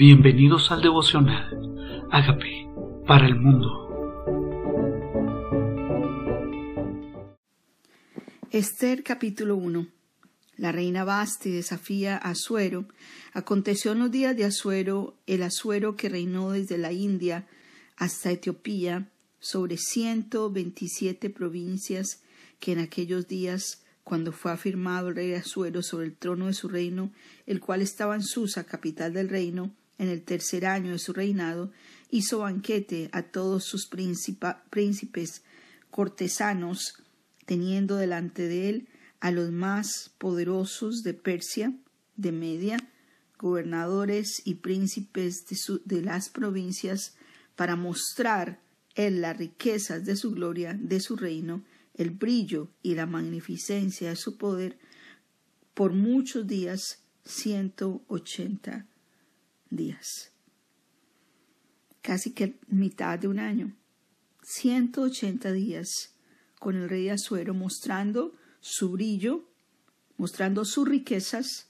Bienvenidos al devocional. Hágame para el mundo. Esther capítulo 1 La reina Basti desafía a Asuero. Aconteció en los días de Asuero, el Asuero que reinó desde la India hasta Etiopía, sobre ciento veintisiete provincias que en aquellos días cuando fue afirmado el rey Asuero sobre el trono de su reino, el cual estaba en Susa, capital del reino, en el tercer año de su reinado, hizo banquete a todos sus príncipes cortesanos, teniendo delante de él a los más poderosos de Persia, de Media, gobernadores y príncipes de, las provincias, para mostrar en las riquezas de su gloria, de su reino, el brillo y la magnificencia de su poder, por muchos días, ciento ochenta días. Casi que mitad de un año. 180 días con el rey Azuero mostrando su brillo, mostrando sus riquezas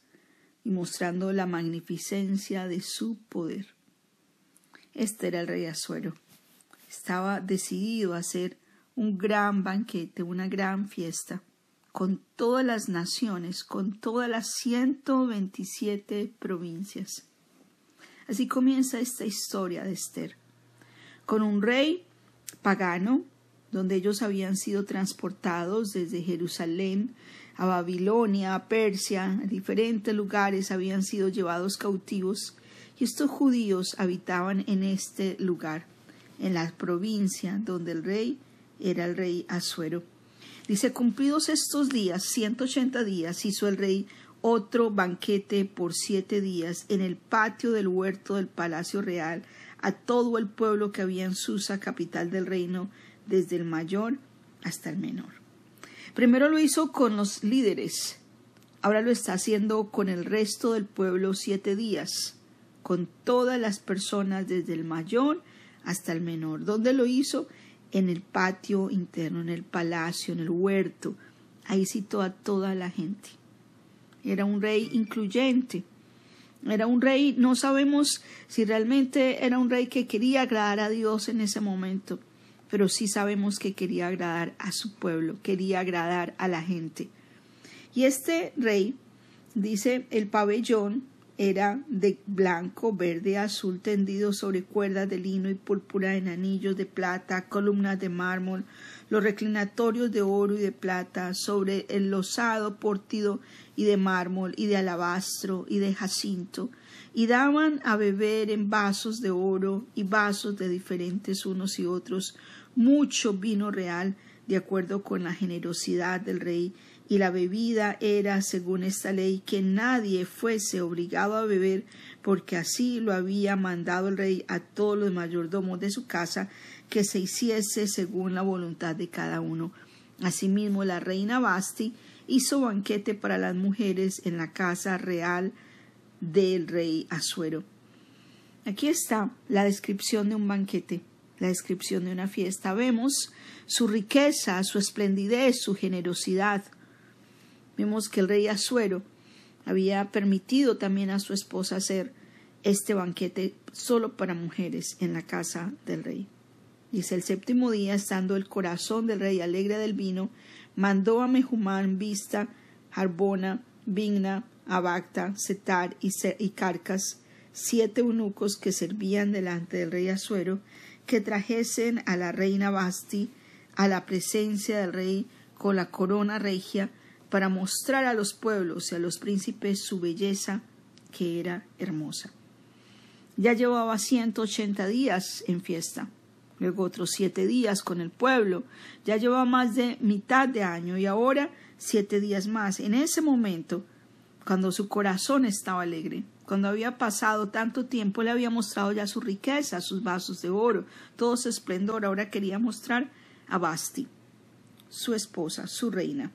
y mostrando la magnificencia de su poder. Este era el rey Azuero. Estaba decidido a hacer un gran banquete, una gran fiesta, con todas las naciones, con todas las 127 provincias. Así comienza esta historia de Esther, con un rey pagano, donde ellos habían sido transportados desde Jerusalén a Babilonia, a Persia, a diferentes lugares habían sido llevados cautivos, y estos judíos habitaban en este lugar, en la provincia donde el rey era el rey Asuero. Dice, cumplidos estos días, ciento ochenta días, hizo el rey otro banquete por siete días en el patio del huerto del palacio real a todo el pueblo que había en Susa, capital del reino, desde el mayor hasta el menor. Primero lo hizo con los líderes, ahora lo está haciendo con el resto del pueblo siete días, con todas las personas desde el mayor hasta el menor. ¿Dónde lo hizo? En el patio interno, en el palacio, en el huerto. Ahí citó a toda la gente era un rey incluyente. Era un rey, no sabemos si realmente era un rey que quería agradar a Dios en ese momento, pero sí sabemos que quería agradar a su pueblo, quería agradar a la gente. Y este rey, dice, el pabellón era de blanco, verde, azul, tendido sobre cuerdas de lino y púrpura en anillos de plata, columnas de mármol, los reclinatorios de oro y de plata, sobre el losado portido y de mármol y de alabastro y de jacinto, y daban a beber en vasos de oro y vasos de diferentes unos y otros mucho vino real, de acuerdo con la generosidad del rey, y la bebida era, según esta ley, que nadie fuese obligado a beber, porque así lo había mandado el rey a todos los mayordomos de su casa, que se hiciese según la voluntad de cada uno. Asimismo, la reina Basti hizo banquete para las mujeres en la casa real del rey Asuero. Aquí está la descripción de un banquete, la descripción de una fiesta. Vemos su riqueza, su esplendidez, su generosidad. Vemos que el rey Asuero había permitido también a su esposa hacer este banquete solo para mujeres en la casa del rey. Dice el séptimo día, estando el corazón del rey alegre del vino, mandó a Mejumán, Vista, Harbona, Vigna, Abacta, Setar y, Carcas, siete eunucos que servían delante del rey Asuero, que trajesen a la reina Basti a la presencia del rey con la corona regia, para mostrar a los pueblos y a los príncipes su belleza, que era hermosa. Ya llevaba ciento ochenta días en fiesta luego otros siete días con el pueblo, ya llevaba más de mitad de año y ahora siete días más. En ese momento, cuando su corazón estaba alegre, cuando había pasado tanto tiempo, le había mostrado ya su riqueza, sus vasos de oro, todo su esplendor, ahora quería mostrar a Basti, su esposa, su reina.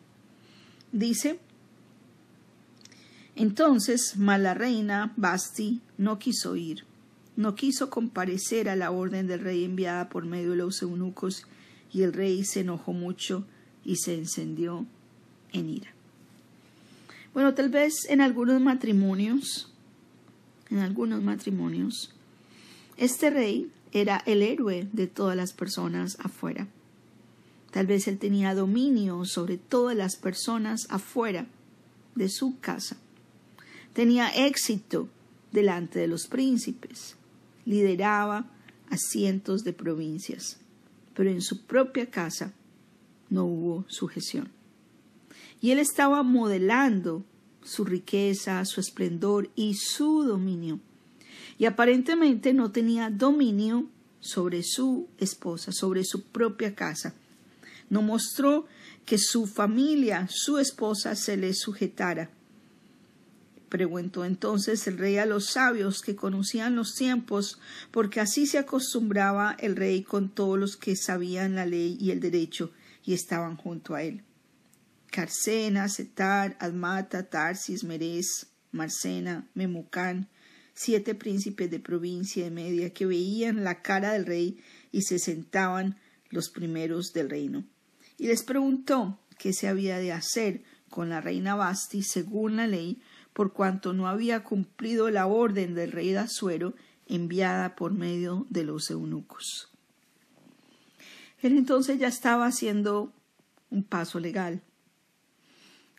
Dice, entonces, mala reina Basti no quiso ir no quiso comparecer a la orden del rey enviada por medio de los eunucos, y el rey se enojó mucho y se encendió en ira. Bueno, tal vez en algunos matrimonios en algunos matrimonios. Este rey era el héroe de todas las personas afuera. Tal vez él tenía dominio sobre todas las personas afuera de su casa. Tenía éxito delante de los príncipes. Lideraba a cientos de provincias. Pero en su propia casa no hubo sujeción. Y él estaba modelando su riqueza, su esplendor y su dominio. Y aparentemente no tenía dominio sobre su esposa, sobre su propia casa no mostró que su familia, su esposa, se le sujetara. Preguntó entonces el rey a los sabios que conocían los tiempos, porque así se acostumbraba el rey con todos los que sabían la ley y el derecho y estaban junto a él. Carcena, Setar, Admata, Tarsis, Merez, Marcena, Memucán, siete príncipes de provincia de Media que veían la cara del rey y se sentaban los primeros del reino y les preguntó qué se había de hacer con la reina Basti según la ley, por cuanto no había cumplido la orden del rey de Asuero enviada por medio de los eunucos. Él entonces ya estaba haciendo un paso legal.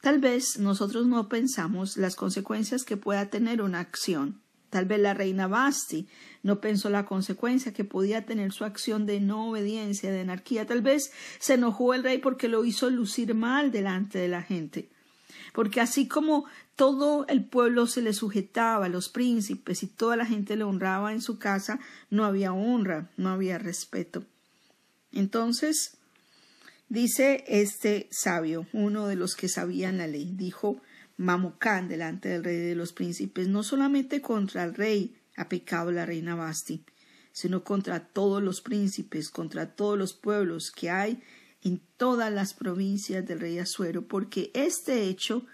Tal vez nosotros no pensamos las consecuencias que pueda tener una acción. Tal vez la reina Basti no pensó la consecuencia que podía tener su acción de no obediencia, de anarquía. Tal vez se enojó el rey porque lo hizo lucir mal delante de la gente. Porque así como todo el pueblo se le sujetaba, los príncipes y toda la gente le honraba en su casa, no había honra, no había respeto. Entonces, dice este sabio, uno de los que sabían la ley, dijo Mamucán delante del rey de los príncipes, no solamente contra el rey ha pecado la reina Basti, sino contra todos los príncipes, contra todos los pueblos que hay en todas las provincias del rey Asuero, porque este hecho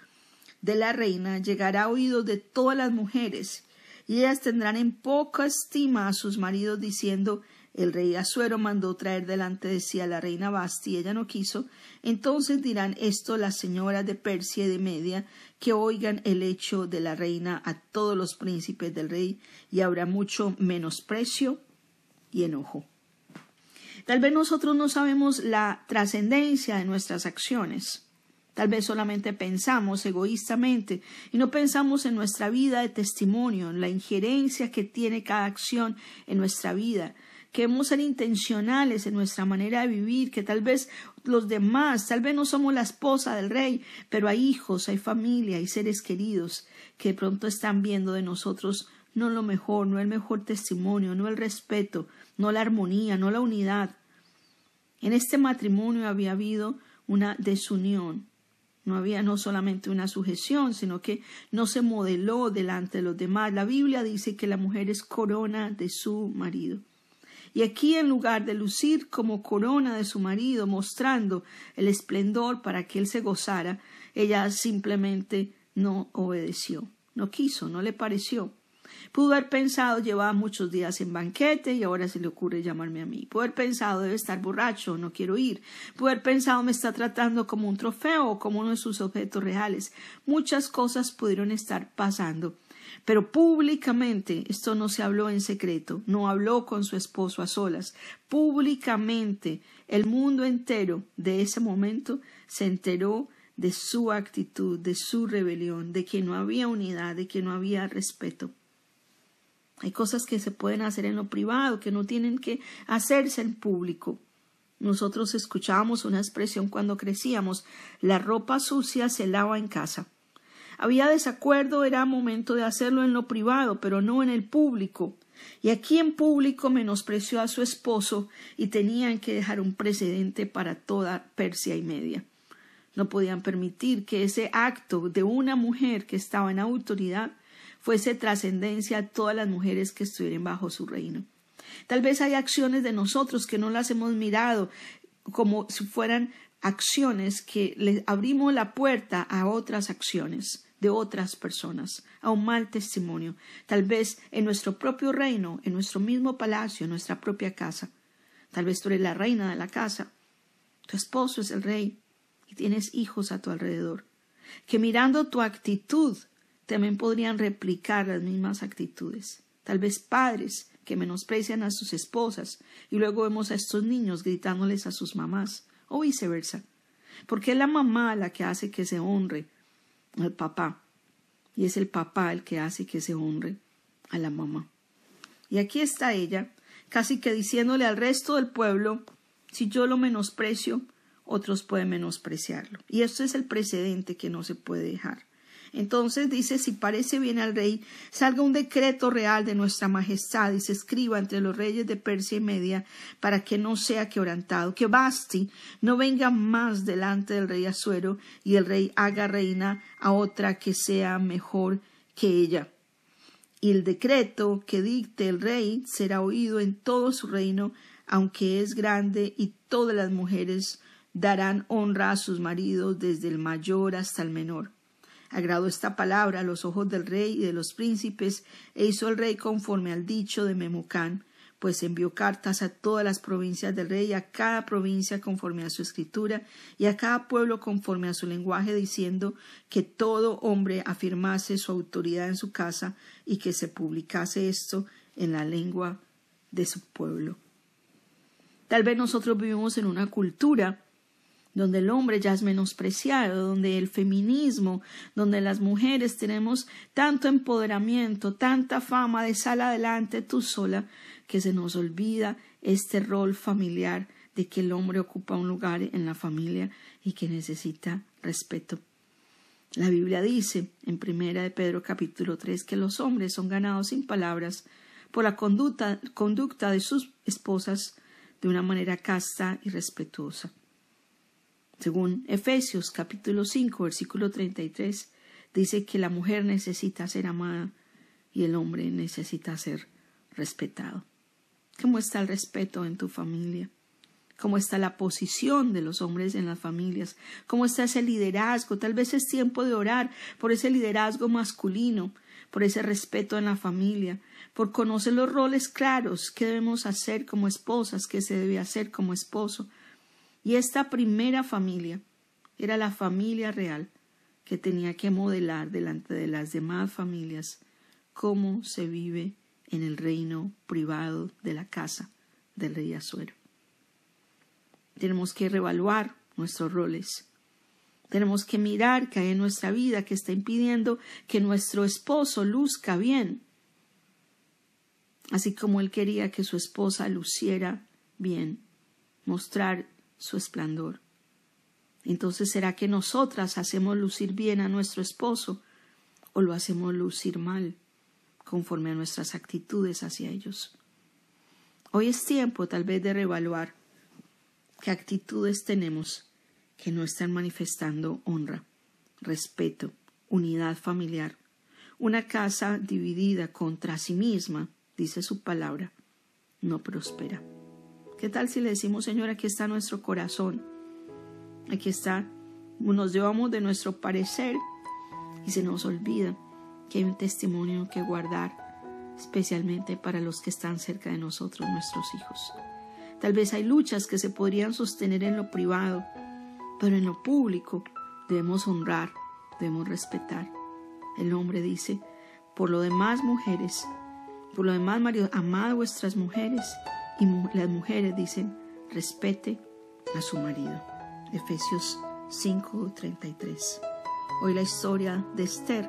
de la reina llegará a oídos de todas las mujeres, y ellas tendrán en poca estima a sus maridos diciendo el rey Asuero mandó traer delante de sí a la reina Basti, y ella no quiso, entonces dirán esto las señoras de Persia y de Media, que oigan el hecho de la reina a todos los príncipes del rey, y habrá mucho menosprecio y enojo. Tal vez nosotros no sabemos la trascendencia de nuestras acciones. Tal vez solamente pensamos egoístamente y no pensamos en nuestra vida de testimonio, en la injerencia que tiene cada acción en nuestra vida, queremos ser intencionales en nuestra manera de vivir, que tal vez los demás, tal vez no somos la esposa del rey, pero hay hijos, hay familia, hay seres queridos que de pronto están viendo de nosotros no lo mejor, no el mejor testimonio, no el respeto, no la armonía, no la unidad. En este matrimonio había habido una desunión, no había no solamente una sujeción, sino que no se modeló delante de los demás. La Biblia dice que la mujer es corona de su marido. Y aquí en lugar de lucir como corona de su marido, mostrando el esplendor para que él se gozara, ella simplemente no obedeció, no quiso, no le pareció. Pudo haber pensado llevaba muchos días en banquete y ahora se le ocurre llamarme a mí. Pudo haber pensado debe estar borracho, no quiero ir. Pudo haber pensado me está tratando como un trofeo o como uno de sus objetos reales. Muchas cosas pudieron estar pasando pero públicamente, esto no se habló en secreto, no habló con su esposo a solas, públicamente el mundo entero de ese momento se enteró de su actitud, de su rebelión, de que no había unidad, de que no había respeto. Hay cosas que se pueden hacer en lo privado, que no tienen que hacerse en público. Nosotros escuchábamos una expresión cuando crecíamos, la ropa sucia se lava en casa. Había desacuerdo, era momento de hacerlo en lo privado, pero no en el público. Y aquí en público menospreció a su esposo y tenían que dejar un precedente para toda Persia y media. No podían permitir que ese acto de una mujer que estaba en autoridad fuese trascendencia a todas las mujeres que estuvieran bajo su reino. Tal vez hay acciones de nosotros que no las hemos mirado como si fueran acciones que le abrimos la puerta a otras acciones de otras personas, a un mal testimonio, tal vez en nuestro propio reino, en nuestro mismo palacio, en nuestra propia casa. Tal vez tú eres la reina de la casa, tu esposo es el rey y tienes hijos a tu alrededor, que mirando tu actitud también podrían replicar las mismas actitudes. Tal vez padres que menosprecian a sus esposas y luego vemos a estos niños gritándoles a sus mamás o viceversa. Porque es la mamá la que hace que se honre al papá y es el papá el que hace que se honre a la mamá. Y aquí está ella, casi que diciéndole al resto del pueblo, si yo lo menosprecio, otros pueden menospreciarlo. Y esto es el precedente que no se puede dejar. Entonces dice, si parece bien al rey, salga un decreto real de nuestra majestad y se escriba entre los reyes de Persia y Media para que no sea quebrantado, que Basti no venga más delante del rey Asuero y el rey haga reina a otra que sea mejor que ella. Y el decreto que dicte el rey será oído en todo su reino, aunque es grande, y todas las mujeres darán honra a sus maridos desde el mayor hasta el menor. Agradó esta palabra a los ojos del rey y de los príncipes, e hizo el rey conforme al dicho de Memucán, pues envió cartas a todas las provincias del rey, a cada provincia conforme a su escritura, y a cada pueblo conforme a su lenguaje, diciendo que todo hombre afirmase su autoridad en su casa y que se publicase esto en la lengua de su pueblo. Tal vez nosotros vivimos en una cultura donde el hombre ya es menospreciado, donde el feminismo, donde las mujeres tenemos tanto empoderamiento, tanta fama de sal adelante tú sola, que se nos olvida este rol familiar de que el hombre ocupa un lugar en la familia y que necesita respeto. La Biblia dice en primera de Pedro capítulo 3 que los hombres son ganados sin palabras por la conducta, conducta de sus esposas de una manera casta y respetuosa. Según Efesios capítulo 5 versículo 33, dice que la mujer necesita ser amada y el hombre necesita ser respetado. ¿Cómo está el respeto en tu familia? ¿Cómo está la posición de los hombres en las familias? ¿Cómo está ese liderazgo? Tal vez es tiempo de orar por ese liderazgo masculino, por ese respeto en la familia, por conocer los roles claros que debemos hacer como esposas, que se debe hacer como esposo, y esta primera familia era la familia real que tenía que modelar delante de las demás familias cómo se vive en el reino privado de la casa del rey Azuero. Tenemos que revaluar nuestros roles. Tenemos que mirar que hay en nuestra vida que está impidiendo que nuestro esposo luzca bien, así como él quería que su esposa luciera bien, mostrar su esplendor. Entonces, ¿será que nosotras hacemos lucir bien a nuestro esposo o lo hacemos lucir mal conforme a nuestras actitudes hacia ellos? Hoy es tiempo tal vez de reevaluar qué actitudes tenemos que no están manifestando honra, respeto, unidad familiar. Una casa dividida contra sí misma, dice su palabra, no prospera. ¿Qué tal si le decimos, Señor, aquí está nuestro corazón? Aquí está, nos llevamos de nuestro parecer y se nos olvida que hay un testimonio que guardar, especialmente para los que están cerca de nosotros, nuestros hijos. Tal vez hay luchas que se podrían sostener en lo privado, pero en lo público debemos honrar, debemos respetar. El hombre dice, por lo demás mujeres, por lo demás marido, amad vuestras mujeres y las mujeres dicen, respete a su marido. Efesios 5:33. Hoy la historia de Esther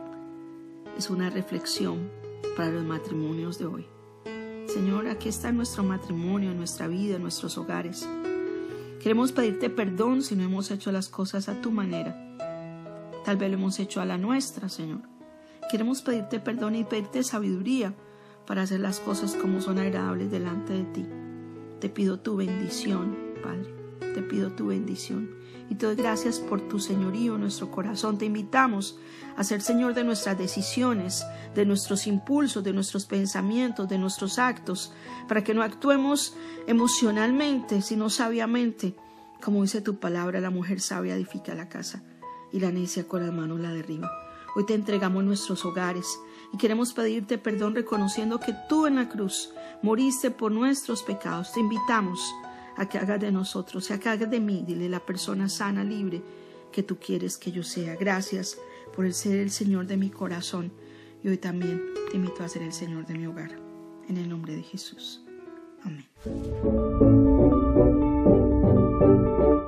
es una reflexión para los matrimonios de hoy. Señor, aquí está nuestro matrimonio, nuestra vida, nuestros hogares. Queremos pedirte perdón si no hemos hecho las cosas a tu manera. Tal vez lo hemos hecho a la nuestra, Señor. Queremos pedirte perdón y pedirte sabiduría para hacer las cosas como son agradables delante de ti. Te pido tu bendición, Padre. Te pido tu bendición. Y te doy gracias por tu señorío en nuestro corazón. Te invitamos a ser Señor de nuestras decisiones, de nuestros impulsos, de nuestros pensamientos, de nuestros actos, para que no actuemos emocionalmente, sino sabiamente. Como dice tu palabra, la mujer sabia edifica la casa y la necia con las manos la derriba. Hoy te entregamos nuestros hogares y queremos pedirte perdón reconociendo que tú en la cruz moriste por nuestros pecados. Te invitamos a que hagas de nosotros, a que hagas de mí, dile la persona sana, libre que tú quieres que yo sea. Gracias por el ser el Señor de mi corazón y hoy también te invito a ser el Señor de mi hogar. En el nombre de Jesús. Amén.